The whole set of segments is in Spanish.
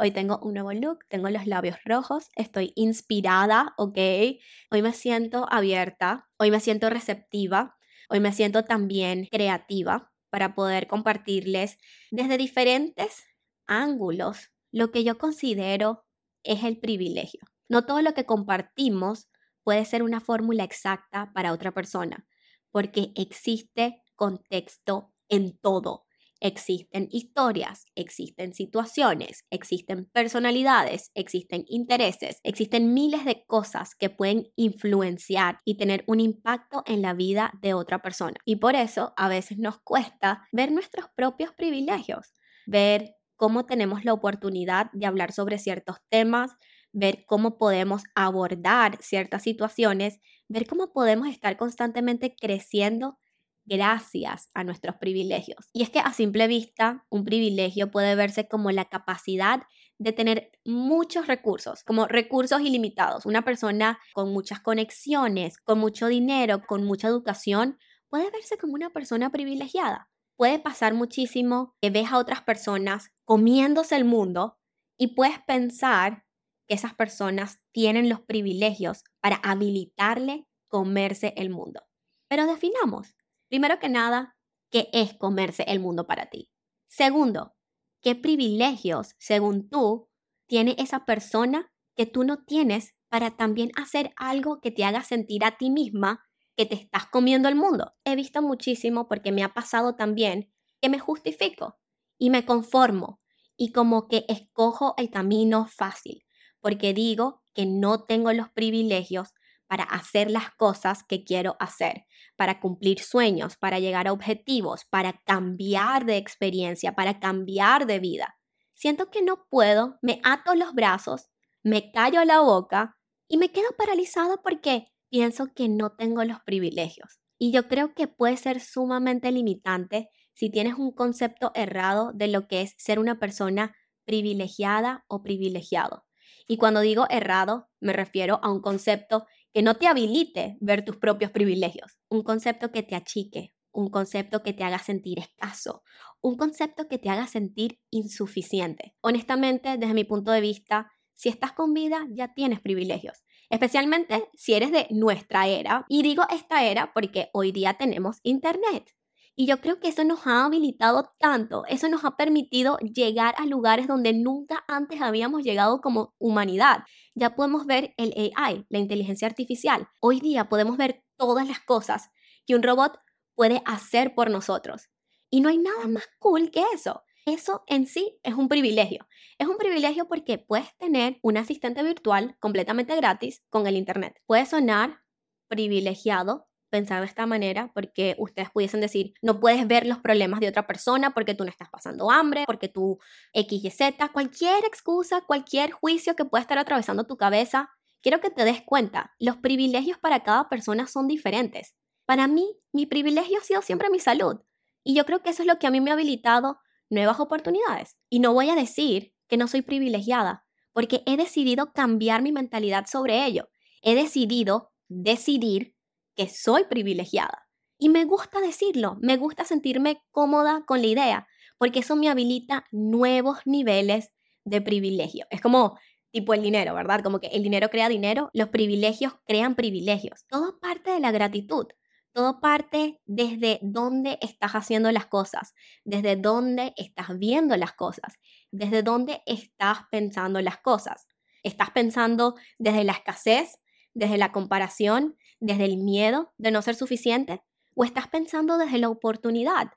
Hoy tengo un nuevo look, tengo los labios rojos, estoy inspirada, ¿ok? Hoy me siento abierta, hoy me siento receptiva, hoy me siento también creativa para poder compartirles desde diferentes ángulos lo que yo considero es el privilegio. No todo lo que compartimos puede ser una fórmula exacta para otra persona, porque existe contexto en todo. Existen historias, existen situaciones, existen personalidades, existen intereses, existen miles de cosas que pueden influenciar y tener un impacto en la vida de otra persona. Y por eso a veces nos cuesta ver nuestros propios privilegios, ver cómo tenemos la oportunidad de hablar sobre ciertos temas, ver cómo podemos abordar ciertas situaciones, ver cómo podemos estar constantemente creciendo gracias a nuestros privilegios. Y es que a simple vista, un privilegio puede verse como la capacidad de tener muchos recursos, como recursos ilimitados. Una persona con muchas conexiones, con mucho dinero, con mucha educación, puede verse como una persona privilegiada. Puede pasar muchísimo que ves a otras personas comiéndose el mundo y puedes pensar que esas personas tienen los privilegios para habilitarle comerse el mundo. Pero definamos, Primero que nada, ¿qué es comerse el mundo para ti? Segundo, ¿qué privilegios, según tú, tiene esa persona que tú no tienes para también hacer algo que te haga sentir a ti misma que te estás comiendo el mundo? He visto muchísimo porque me ha pasado también que me justifico y me conformo y como que escojo el camino fácil porque digo que no tengo los privilegios para hacer las cosas que quiero hacer, para cumplir sueños, para llegar a objetivos, para cambiar de experiencia, para cambiar de vida. Siento que no puedo, me ato los brazos, me callo la boca y me quedo paralizado porque pienso que no tengo los privilegios. Y yo creo que puede ser sumamente limitante si tienes un concepto errado de lo que es ser una persona privilegiada o privilegiado. Y cuando digo errado, me refiero a un concepto que no te habilite ver tus propios privilegios, un concepto que te achique, un concepto que te haga sentir escaso, un concepto que te haga sentir insuficiente. Honestamente, desde mi punto de vista, si estás con vida, ya tienes privilegios, especialmente si eres de nuestra era. Y digo esta era porque hoy día tenemos Internet. Y yo creo que eso nos ha habilitado tanto, eso nos ha permitido llegar a lugares donde nunca antes habíamos llegado como humanidad. Ya podemos ver el AI, la inteligencia artificial. Hoy día podemos ver todas las cosas que un robot puede hacer por nosotros. Y no hay nada más cool que eso. Eso en sí es un privilegio. Es un privilegio porque puedes tener un asistente virtual completamente gratis con el Internet. Puede sonar privilegiado pensar de esta manera porque ustedes pudiesen decir, no puedes ver los problemas de otra persona porque tú no estás pasando hambre, porque tú X, Y, Z, cualquier excusa, cualquier juicio que pueda estar atravesando tu cabeza, quiero que te des cuenta, los privilegios para cada persona son diferentes. Para mí, mi privilegio ha sido siempre mi salud y yo creo que eso es lo que a mí me ha habilitado nuevas oportunidades. Y no voy a decir que no soy privilegiada, porque he decidido cambiar mi mentalidad sobre ello. He decidido decidir que soy privilegiada. Y me gusta decirlo, me gusta sentirme cómoda con la idea, porque eso me habilita nuevos niveles de privilegio. Es como tipo el dinero, ¿verdad? Como que el dinero crea dinero, los privilegios crean privilegios. Todo parte de la gratitud. Todo parte desde dónde estás haciendo las cosas, desde dónde estás viendo las cosas, desde dónde estás pensando las cosas. ¿Estás pensando desde la escasez, desde la comparación, desde el miedo de no ser suficiente? ¿O estás pensando desde la oportunidad,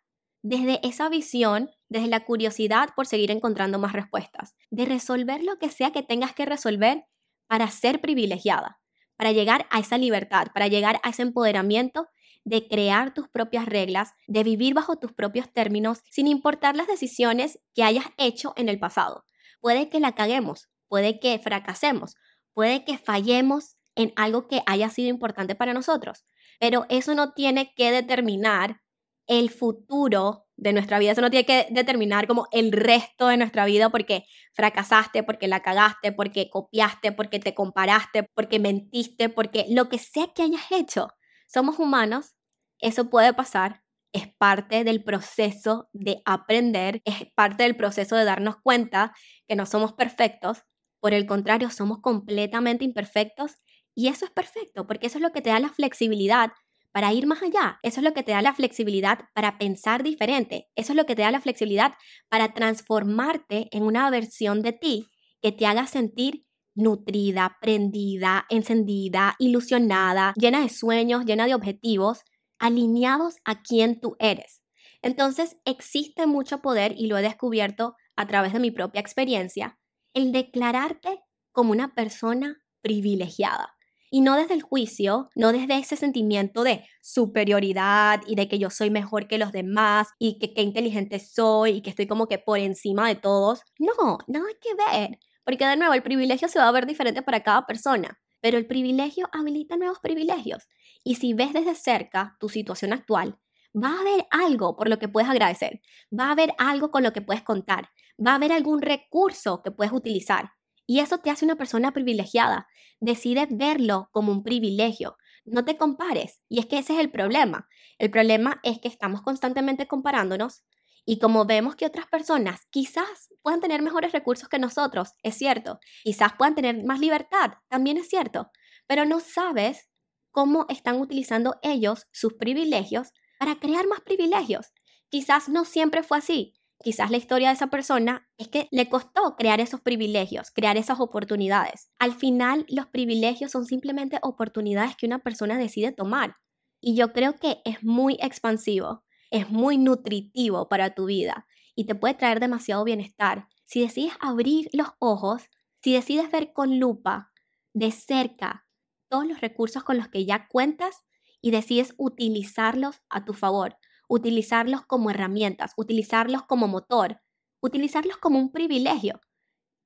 desde esa visión, desde la curiosidad por seguir encontrando más respuestas, de resolver lo que sea que tengas que resolver para ser privilegiada, para llegar a esa libertad, para llegar a ese empoderamiento de crear tus propias reglas, de vivir bajo tus propios términos, sin importar las decisiones que hayas hecho en el pasado. Puede que la caguemos, puede que fracasemos, puede que fallemos en algo que haya sido importante para nosotros. Pero eso no tiene que determinar el futuro de nuestra vida, eso no tiene que determinar como el resto de nuestra vida porque fracasaste, porque la cagaste, porque copiaste, porque te comparaste, porque mentiste, porque lo que sea que hayas hecho. Somos humanos, eso puede pasar es parte del proceso de aprender, es parte del proceso de darnos cuenta que no somos perfectos. Por el contrario, somos completamente imperfectos y eso es perfecto porque eso es lo que te da la flexibilidad para ir más allá. Eso es lo que te da la flexibilidad para pensar diferente. Eso es lo que te da la flexibilidad para transformarte en una versión de ti que te haga sentir nutrida, prendida, encendida, ilusionada, llena de sueños, llena de objetivos, alineados a quien tú eres. Entonces existe mucho poder y lo he descubierto a través de mi propia experiencia, el declararte como una persona privilegiada. Y no desde el juicio, no desde ese sentimiento de superioridad y de que yo soy mejor que los demás y que qué inteligente soy y que estoy como que por encima de todos. No, nada que ver. Porque de nuevo, el privilegio se va a ver diferente para cada persona. Pero el privilegio habilita nuevos privilegios. Y si ves desde cerca tu situación actual, va a haber algo por lo que puedes agradecer. Va a haber algo con lo que puedes contar. Va a haber algún recurso que puedes utilizar. Y eso te hace una persona privilegiada. Decide verlo como un privilegio. No te compares. Y es que ese es el problema. El problema es que estamos constantemente comparándonos y como vemos que otras personas quizás puedan tener mejores recursos que nosotros, es cierto. Quizás puedan tener más libertad, también es cierto. Pero no sabes cómo están utilizando ellos sus privilegios para crear más privilegios. Quizás no siempre fue así. Quizás la historia de esa persona es que le costó crear esos privilegios, crear esas oportunidades. Al final, los privilegios son simplemente oportunidades que una persona decide tomar. Y yo creo que es muy expansivo, es muy nutritivo para tu vida y te puede traer demasiado bienestar. Si decides abrir los ojos, si decides ver con lupa de cerca todos los recursos con los que ya cuentas y decides utilizarlos a tu favor, utilizarlos como herramientas, utilizarlos como motor, utilizarlos como un privilegio.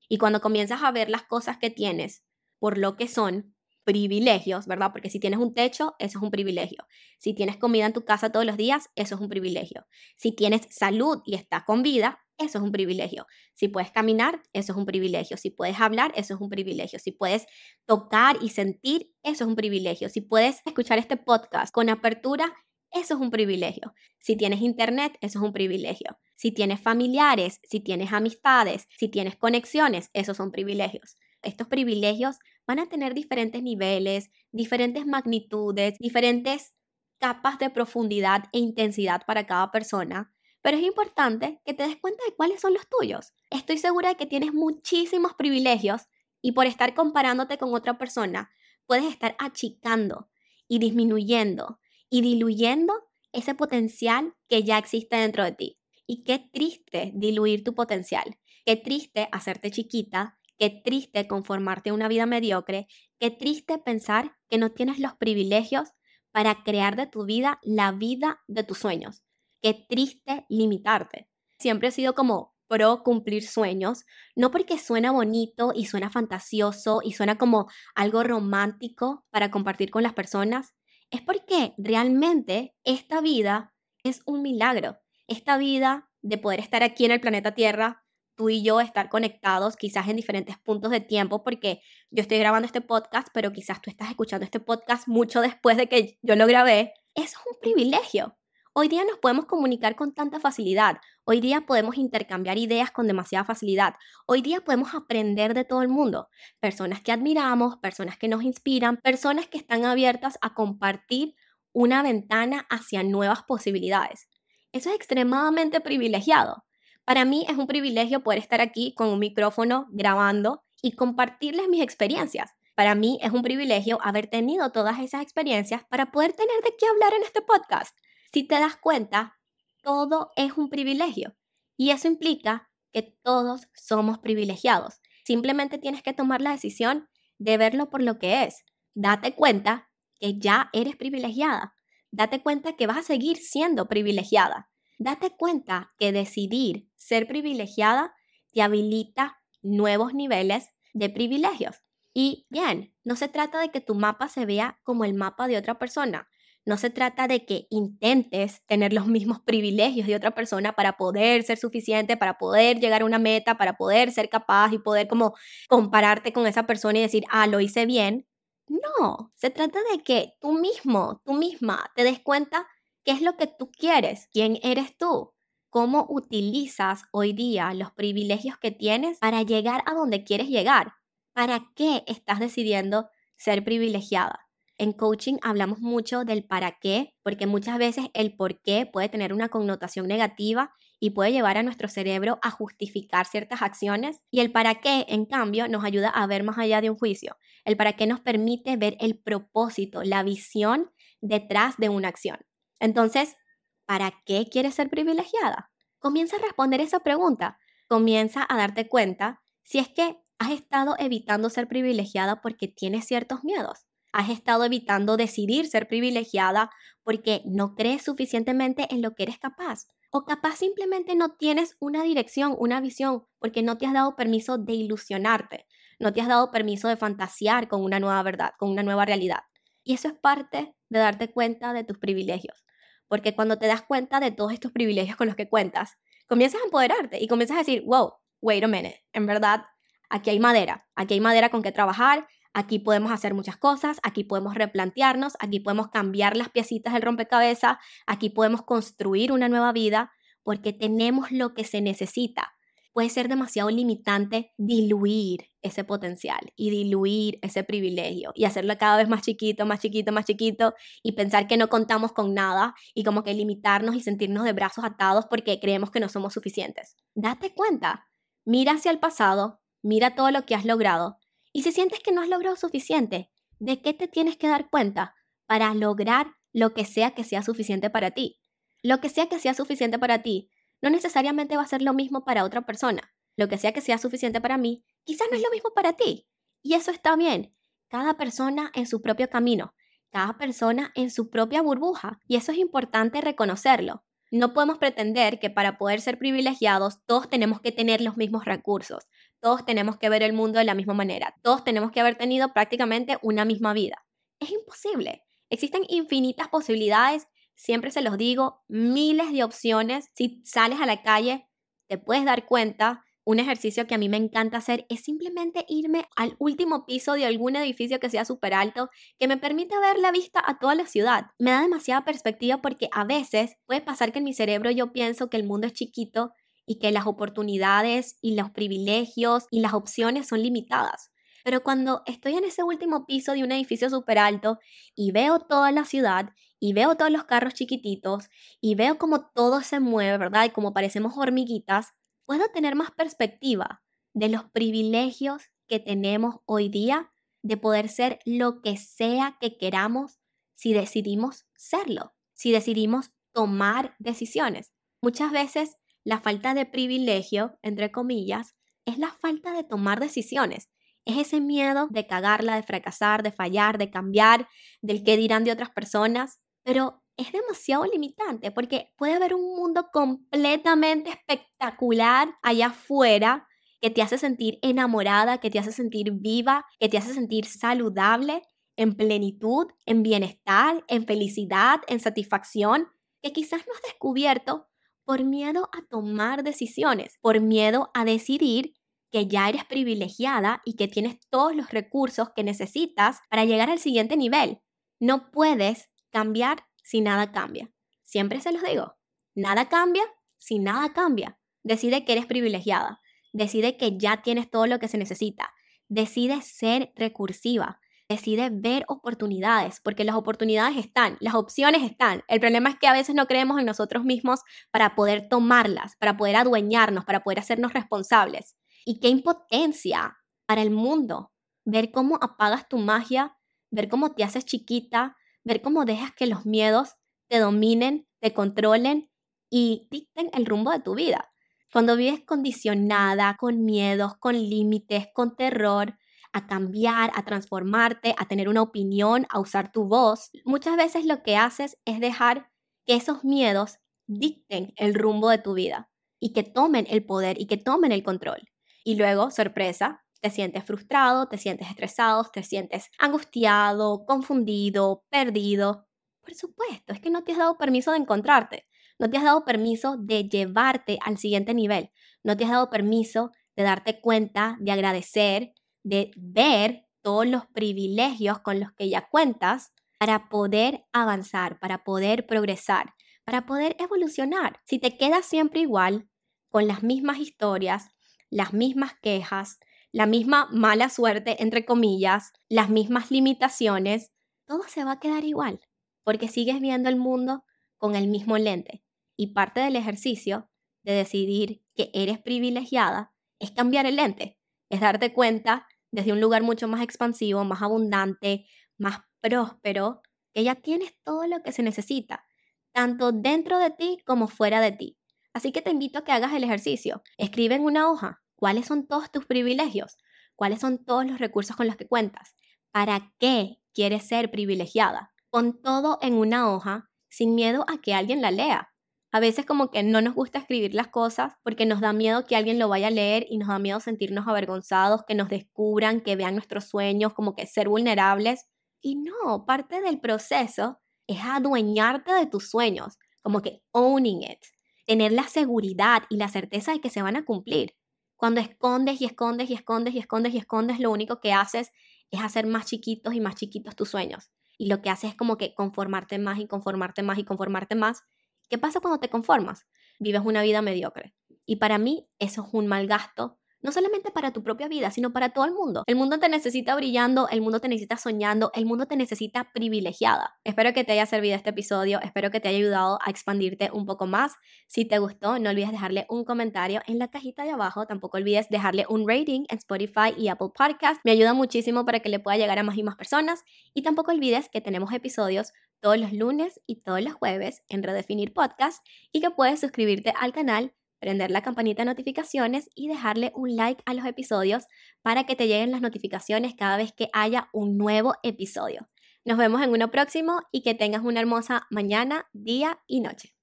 Y cuando comienzas a ver las cosas que tienes por lo que son, privilegios, ¿verdad? Porque si tienes un techo, eso es un privilegio. Si tienes comida en tu casa todos los días, eso es un privilegio. Si tienes salud y estás con vida, eso es un privilegio. Si puedes caminar, eso es un privilegio. Si puedes hablar, eso es un privilegio. Si puedes tocar y sentir, eso es un privilegio. Si puedes escuchar este podcast con apertura, eso es un privilegio. Si tienes internet, eso es un privilegio. Si tienes familiares, si tienes amistades, si tienes conexiones, esos son privilegios. Estos privilegios van a tener diferentes niveles, diferentes magnitudes, diferentes capas de profundidad e intensidad para cada persona, pero es importante que te des cuenta de cuáles son los tuyos. Estoy segura de que tienes muchísimos privilegios y por estar comparándote con otra persona, puedes estar achicando y disminuyendo y diluyendo ese potencial que ya existe dentro de ti. Y qué triste diluir tu potencial, qué triste hacerte chiquita, qué triste conformarte a una vida mediocre, qué triste pensar que no tienes los privilegios para crear de tu vida la vida de tus sueños. Qué triste limitarte. Siempre he sido como pro cumplir sueños, no porque suena bonito y suena fantasioso y suena como algo romántico para compartir con las personas, es porque realmente esta vida es un milagro. Esta vida de poder estar aquí en el planeta Tierra, tú y yo estar conectados quizás en diferentes puntos de tiempo, porque yo estoy grabando este podcast, pero quizás tú estás escuchando este podcast mucho después de que yo lo grabé. Es un privilegio. Hoy día nos podemos comunicar con tanta facilidad. Hoy día podemos intercambiar ideas con demasiada facilidad. Hoy día podemos aprender de todo el mundo. Personas que admiramos, personas que nos inspiran, personas que están abiertas a compartir una ventana hacia nuevas posibilidades. Eso es extremadamente privilegiado. Para mí es un privilegio poder estar aquí con un micrófono grabando y compartirles mis experiencias. Para mí es un privilegio haber tenido todas esas experiencias para poder tener de qué hablar en este podcast. Si te das cuenta, todo es un privilegio y eso implica que todos somos privilegiados. Simplemente tienes que tomar la decisión de verlo por lo que es. Date cuenta que ya eres privilegiada. Date cuenta que vas a seguir siendo privilegiada. Date cuenta que decidir ser privilegiada te habilita nuevos niveles de privilegios. Y bien, no se trata de que tu mapa se vea como el mapa de otra persona. No se trata de que intentes tener los mismos privilegios de otra persona para poder ser suficiente, para poder llegar a una meta, para poder ser capaz y poder como compararte con esa persona y decir, ah, lo hice bien. No, se trata de que tú mismo, tú misma te des cuenta ¿Qué es lo que tú quieres? ¿Quién eres tú? ¿Cómo utilizas hoy día los privilegios que tienes para llegar a donde quieres llegar? ¿Para qué estás decidiendo ser privilegiada? En coaching hablamos mucho del para qué, porque muchas veces el por qué puede tener una connotación negativa y puede llevar a nuestro cerebro a justificar ciertas acciones. Y el para qué, en cambio, nos ayuda a ver más allá de un juicio. El para qué nos permite ver el propósito, la visión detrás de una acción. Entonces, ¿para qué quieres ser privilegiada? Comienza a responder esa pregunta. Comienza a darte cuenta si es que has estado evitando ser privilegiada porque tienes ciertos miedos has estado evitando decidir ser privilegiada porque no crees suficientemente en lo que eres capaz. O capaz simplemente no tienes una dirección, una visión, porque no te has dado permiso de ilusionarte, no te has dado permiso de fantasear con una nueva verdad, con una nueva realidad. Y eso es parte de darte cuenta de tus privilegios. Porque cuando te das cuenta de todos estos privilegios con los que cuentas, comienzas a empoderarte y comienzas a decir, wow, wait a minute, en verdad, aquí hay madera, aquí hay madera con que trabajar, Aquí podemos hacer muchas cosas, aquí podemos replantearnos, aquí podemos cambiar las piecitas del rompecabezas, aquí podemos construir una nueva vida porque tenemos lo que se necesita. Puede ser demasiado limitante diluir ese potencial y diluir ese privilegio y hacerlo cada vez más chiquito, más chiquito, más chiquito y pensar que no contamos con nada y como que limitarnos y sentirnos de brazos atados porque creemos que no somos suficientes. Date cuenta, mira hacia el pasado, mira todo lo que has logrado y si sientes que no has logrado suficiente, ¿de qué te tienes que dar cuenta para lograr lo que sea que sea suficiente para ti? Lo que sea que sea suficiente para ti no necesariamente va a ser lo mismo para otra persona. Lo que sea que sea suficiente para mí, quizás no es lo mismo para ti. Y eso está bien. Cada persona en su propio camino, cada persona en su propia burbuja. Y eso es importante reconocerlo. No podemos pretender que para poder ser privilegiados todos tenemos que tener los mismos recursos, todos tenemos que ver el mundo de la misma manera, todos tenemos que haber tenido prácticamente una misma vida. Es imposible. Existen infinitas posibilidades, siempre se los digo, miles de opciones. Si sales a la calle, te puedes dar cuenta. Un ejercicio que a mí me encanta hacer es simplemente irme al último piso de algún edificio que sea súper alto, que me permita ver la vista a toda la ciudad. Me da demasiada perspectiva porque a veces puede pasar que en mi cerebro yo pienso que el mundo es chiquito y que las oportunidades y los privilegios y las opciones son limitadas. Pero cuando estoy en ese último piso de un edificio súper alto y veo toda la ciudad y veo todos los carros chiquititos y veo cómo todo se mueve, ¿verdad? Y como parecemos hormiguitas, puedo tener más perspectiva de los privilegios que tenemos hoy día de poder ser lo que sea que queramos si decidimos serlo, si decidimos tomar decisiones. Muchas veces la falta de privilegio, entre comillas, es la falta de tomar decisiones. Es ese miedo de cagarla, de fracasar, de fallar, de cambiar, del qué dirán de otras personas. Pero es demasiado limitante porque puede haber un mundo completamente espectacular allá afuera que te hace sentir enamorada, que te hace sentir viva, que te hace sentir saludable, en plenitud, en bienestar, en felicidad, en satisfacción, que quizás no has descubierto por miedo a tomar decisiones, por miedo a decidir que ya eres privilegiada y que tienes todos los recursos que necesitas para llegar al siguiente nivel. No puedes cambiar si nada cambia. Siempre se los digo, nada cambia si nada cambia. Decide que eres privilegiada, decide que ya tienes todo lo que se necesita, decide ser recursiva, decide ver oportunidades, porque las oportunidades están, las opciones están. El problema es que a veces no creemos en nosotros mismos para poder tomarlas, para poder adueñarnos, para poder hacernos responsables. Y qué impotencia para el mundo ver cómo apagas tu magia, ver cómo te haces chiquita, ver cómo dejas que los miedos te dominen, te controlen y dicten el rumbo de tu vida. Cuando vives condicionada, con miedos, con límites, con terror, a cambiar, a transformarte, a tener una opinión, a usar tu voz, muchas veces lo que haces es dejar que esos miedos dicten el rumbo de tu vida y que tomen el poder y que tomen el control. Y luego, sorpresa, te sientes frustrado, te sientes estresado, te sientes angustiado, confundido, perdido. Por supuesto, es que no te has dado permiso de encontrarte, no te has dado permiso de llevarte al siguiente nivel, no te has dado permiso de darte cuenta, de agradecer, de ver todos los privilegios con los que ya cuentas para poder avanzar, para poder progresar, para poder evolucionar. Si te quedas siempre igual, con las mismas historias, las mismas quejas, la misma mala suerte, entre comillas, las mismas limitaciones, todo se va a quedar igual, porque sigues viendo el mundo con el mismo lente. Y parte del ejercicio de decidir que eres privilegiada es cambiar el lente, es darte cuenta desde un lugar mucho más expansivo, más abundante, más próspero, que ya tienes todo lo que se necesita, tanto dentro de ti como fuera de ti. Así que te invito a que hagas el ejercicio. Escribe en una hoja cuáles son todos tus privilegios, cuáles son todos los recursos con los que cuentas, para qué quieres ser privilegiada. Pon todo en una hoja sin miedo a que alguien la lea. A veces como que no nos gusta escribir las cosas porque nos da miedo que alguien lo vaya a leer y nos da miedo sentirnos avergonzados, que nos descubran, que vean nuestros sueños, como que ser vulnerables. Y no, parte del proceso es adueñarte de tus sueños, como que owning it, tener la seguridad y la certeza de que se van a cumplir. Cuando escondes y escondes y escondes y escondes y escondes, lo único que haces es hacer más chiquitos y más chiquitos tus sueños. Y lo que haces es como que conformarte más y conformarte más y conformarte más. ¿Qué pasa cuando te conformas? Vives una vida mediocre. Y para mí eso es un mal gasto no solamente para tu propia vida, sino para todo el mundo. El mundo te necesita brillando, el mundo te necesita soñando, el mundo te necesita privilegiada. Espero que te haya servido este episodio, espero que te haya ayudado a expandirte un poco más. Si te gustó, no olvides dejarle un comentario en la cajita de abajo, tampoco olvides dejarle un rating en Spotify y Apple Podcast. Me ayuda muchísimo para que le pueda llegar a más y más personas. Y tampoco olvides que tenemos episodios todos los lunes y todos los jueves en Redefinir Podcast y que puedes suscribirte al canal prender la campanita de notificaciones y dejarle un like a los episodios para que te lleguen las notificaciones cada vez que haya un nuevo episodio. Nos vemos en uno próximo y que tengas una hermosa mañana, día y noche.